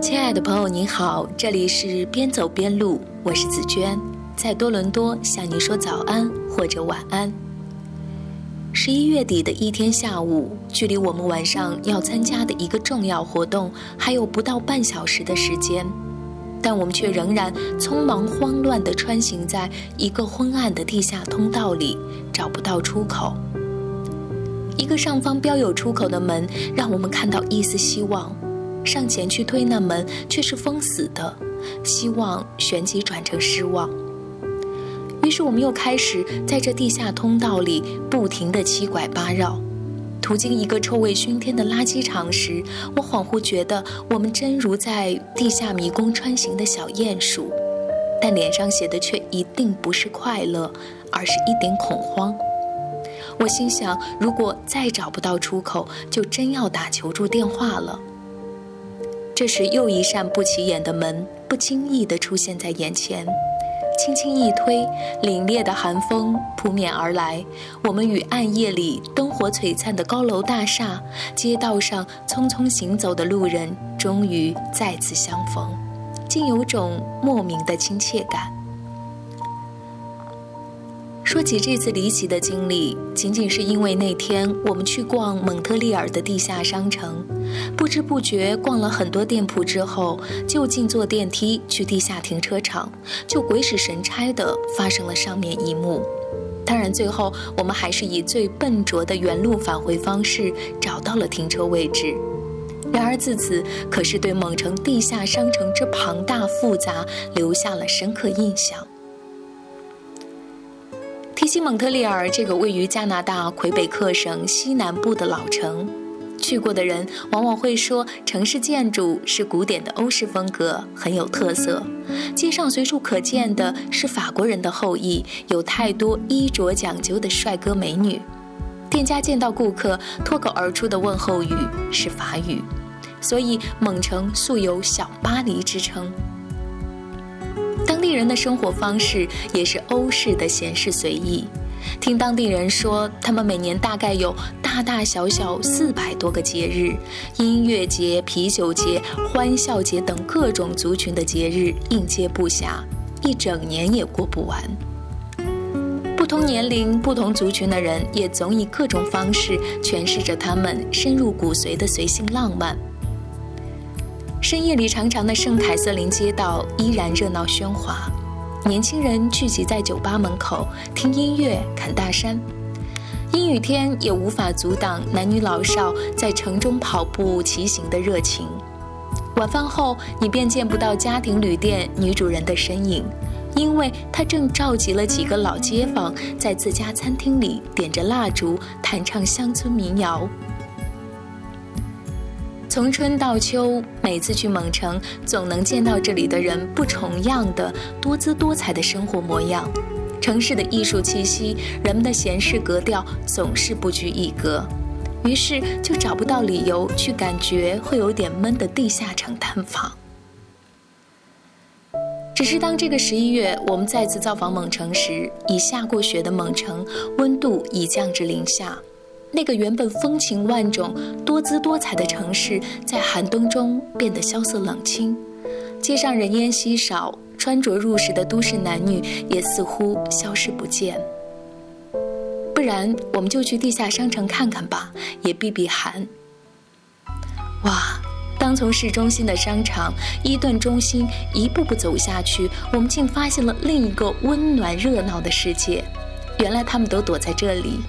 亲爱的朋友，您好，这里是边走边录，我是紫娟，在多伦多向您说早安或者晚安。十一月底的一天下午，距离我们晚上要参加的一个重要活动还有不到半小时的时间，但我们却仍然匆忙慌乱地穿行在一个昏暗的地下通道里，找不到出口。一个上方标有出口的门，让我们看到一丝希望。上前去推那门，却是封死的。希望旋即转成失望。于是我们又开始在这地下通道里不停地七拐八绕。途经一个臭味熏天的垃圾场时，我恍惚觉得我们真如在地下迷宫穿行的小鼹鼠，但脸上写的却一定不是快乐，而是一点恐慌。我心想，如果再找不到出口，就真要打求助电话了。这时，又一扇不起眼的门不经意地出现在眼前，轻轻一推，凛冽的寒风扑面而来。我们与暗夜里灯火璀璨的高楼大厦、街道上匆匆行走的路人，终于再次相逢，竟有种莫名的亲切感。说起这次离奇的经历，仅仅是因为那天我们去逛蒙特利尔的地下商城，不知不觉逛了很多店铺之后，就近坐电梯去地下停车场，就鬼使神差的发生了上面一幕。当然，最后我们还是以最笨拙的原路返回方式找到了停车位置。然而自此，可是对蒙城地下商城之庞大复杂留下了深刻印象。西蒙特利尔这个位于加拿大魁北克省西南部的老城，去过的人往往会说，城市建筑是古典的欧式风格，很有特色。街上随处可见的是法国人的后裔，有太多衣着讲究的帅哥美女。店家见到顾客，脱口而出的问候语是法语，所以蒙城素有“小巴黎”之称。当地人的生活方式也是欧式的闲适随意。听当地人说，他们每年大概有大大小小四百多个节日，音乐节、啤酒节、欢笑节等各种族群的节日应接不暇，一整年也过不完。不同年龄、不同族群的人也总以各种方式诠释着他们深入骨髓的随性浪漫。深夜里，长长的圣凯瑟琳街道依然热闹喧哗，年轻人聚集在酒吧门口听音乐、侃大山。阴雨天也无法阻挡男女老少在城中跑步、骑行的热情。晚饭后，你便见不到家庭旅店女主人的身影，因为她正召集了几个老街坊，在自家餐厅里点着蜡烛，弹唱乡村民谣。从春到秋，每次去蒙城，总能见到这里的人不重样的多姿多彩的生活模样。城市的艺术气息，人们的闲适格调，总是不拘一格。于是就找不到理由去感觉会有点闷的地下城探访。只是当这个十一月，我们再次造访蒙城时，已下过雪的蒙城，温度已降至零下。那个原本风情万种、多姿多彩的城市，在寒冬中变得萧瑟冷清，街上人烟稀少，穿着入时的都市男女也似乎消失不见。不然，我们就去地下商城看看吧，也避避寒。哇！当从市中心的商场伊顿中心一步步走下去，我们竟发现了另一个温暖热闹的世界。原来他们都躲在这里。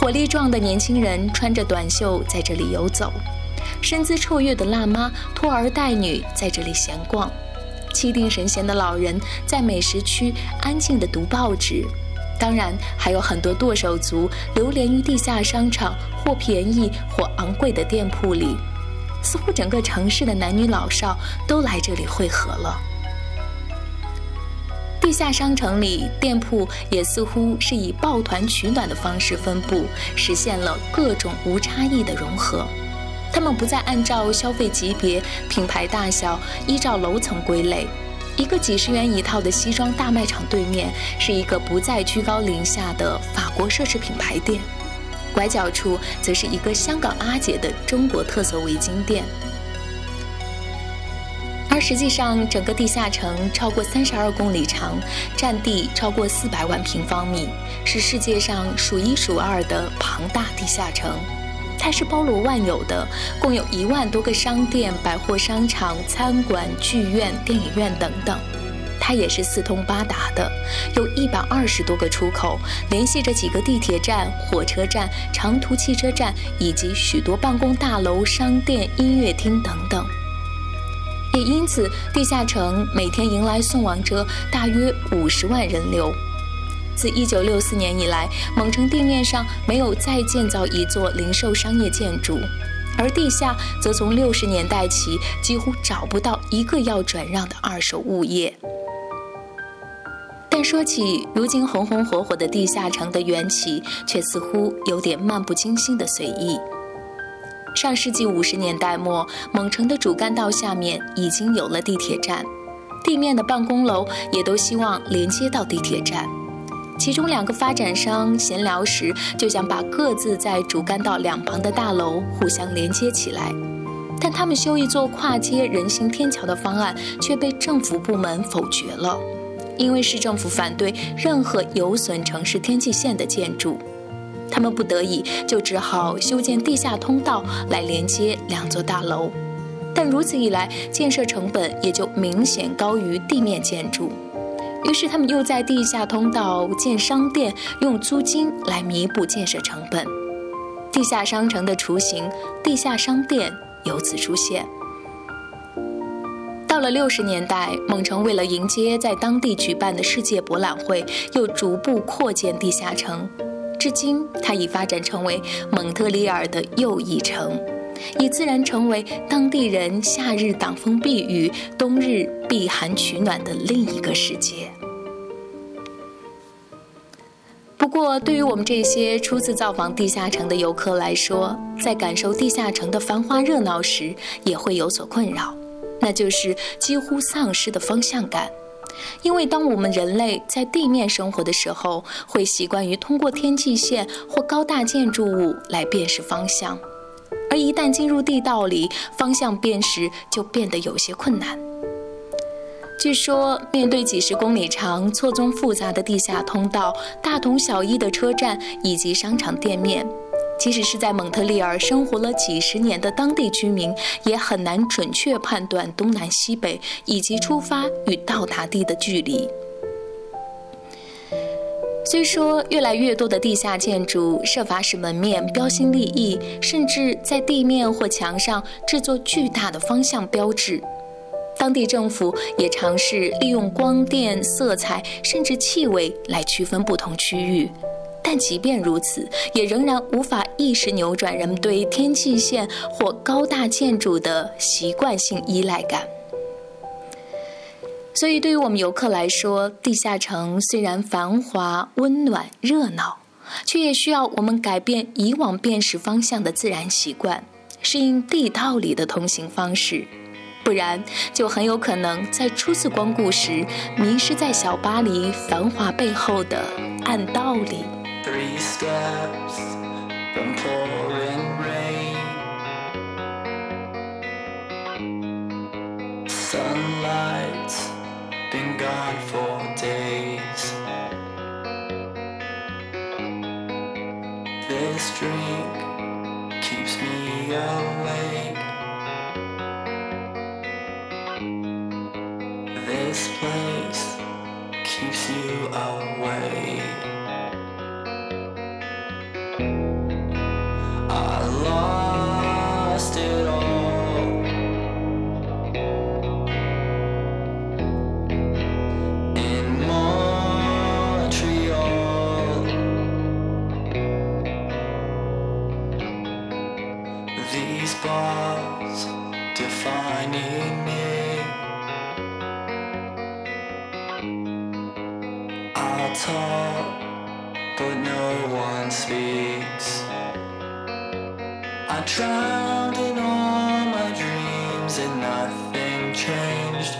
火力壮的年轻人穿着短袖在这里游走，身姿绰约的辣妈拖儿带女在这里闲逛，气定神闲的老人在美食区安静地读报纸，当然还有很多剁手族流连于地下商场或便宜或昂贵的店铺里，似乎整个城市的男女老少都来这里汇合了。地下商城里，店铺也似乎是以抱团取暖的方式分布，实现了各种无差异的融合。他们不再按照消费级别、品牌大小，依照楼层归类。一个几十元一套的西装大卖场对面，是一个不再居高临下的法国奢侈品牌店，拐角处则是一个香港阿姐的中国特色围巾店。而实际上，整个地下城超过三十二公里长，占地超过四百万平方米，是世界上数一数二的庞大地下城。它是包罗万有的，共有一万多个商店、百货商场、餐馆、剧院、电影院等等。它也是四通八达的，有一百二十多个出口，联系着几个地铁站、火车站、长途汽车站，以及许多办公大楼、商店、音乐厅等等。也因此，地下城每天迎来送往着大约五十万人流。自1964年以来，蒙城地面上没有再建造一座零售商业建筑，而地下则从60年代起几乎找不到一个要转让的二手物业。但说起如今红红火火的地下城的缘起，却似乎有点漫不经心的随意。上世纪五十年代末，蒙城的主干道下面已经有了地铁站，地面的办公楼也都希望连接到地铁站。其中两个发展商闲聊时，就想把各自在主干道两旁的大楼互相连接起来，但他们修一座跨街人行天桥的方案却被政府部门否决了，因为市政府反对任何有损城市天际线的建筑。他们不得已就只好修建地下通道来连接两座大楼，但如此一来，建设成本也就明显高于地面建筑。于是，他们又在地下通道建商店，用租金来弥补建设成本。地下商城的雏形——地下商店由此出现。到了六十年代，蒙城为了迎接在当地举办的世界博览会，又逐步扩建地下城。至今，它已发展成为蒙特利尔的又一城。已自然成为当地人夏日挡风避雨、冬日避寒取暖的另一个世界。不过，对于我们这些初次造访地下城的游客来说，在感受地下城的繁华热闹时，也会有所困扰，那就是几乎丧失的方向感。因为当我们人类在地面生活的时候，会习惯于通过天际线或高大建筑物来辨识方向。而一旦进入地道里，方向辨识就变得有些困难。据说，面对几十公里长、错综复杂的地下通道、大同小异的车站以及商场店面，即使是在蒙特利尔生活了几十年的当地居民，也很难准确判断东南西北以及出发与到达地的距离。虽说越来越多的地下建筑设法使门面标新立异，甚至在地面或墙上制作巨大的方向标志，当地政府也尝试利用光电、色彩甚至气味来区分不同区域，但即便如此，也仍然无法一时扭转人们对天际线或高大建筑的习惯性依赖感。所以，对于我们游客来说，地下城虽然繁华、温暖、热闹，却也需要我们改变以往辨识方向的自然习惯，适应地道里的通行方式，不然就很有可能在初次光顾时迷失在小巴黎繁华背后的暗道里。three steps from pouring rain. Sunlight's been gone for days. This drink drowned in all my dreams and nothing changed.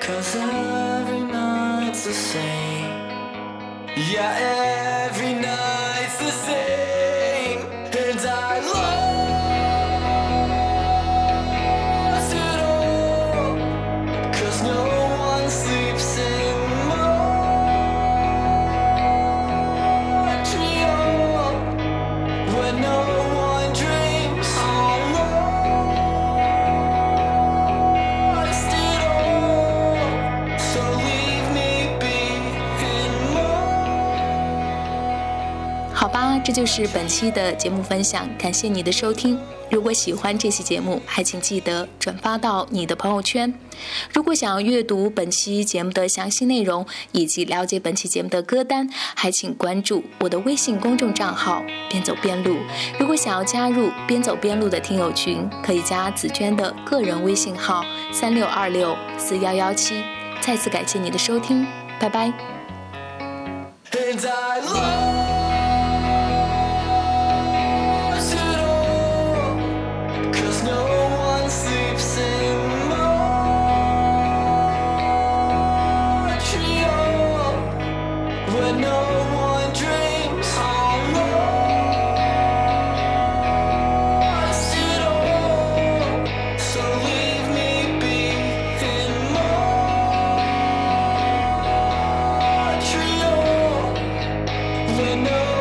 Cause every night's the same. Yeah, every night's 这就是本期的节目分享，感谢你的收听。如果喜欢这期节目，还请记得转发到你的朋友圈。如果想要阅读本期节目的详细内容以及了解本期节目的歌单，还请关注我的微信公众账号“边走边录”。如果想要加入“边走边录”的听友群，可以加紫娟的个人微信号：三六二六四幺幺七。再次感谢你的收听，拜拜。to know.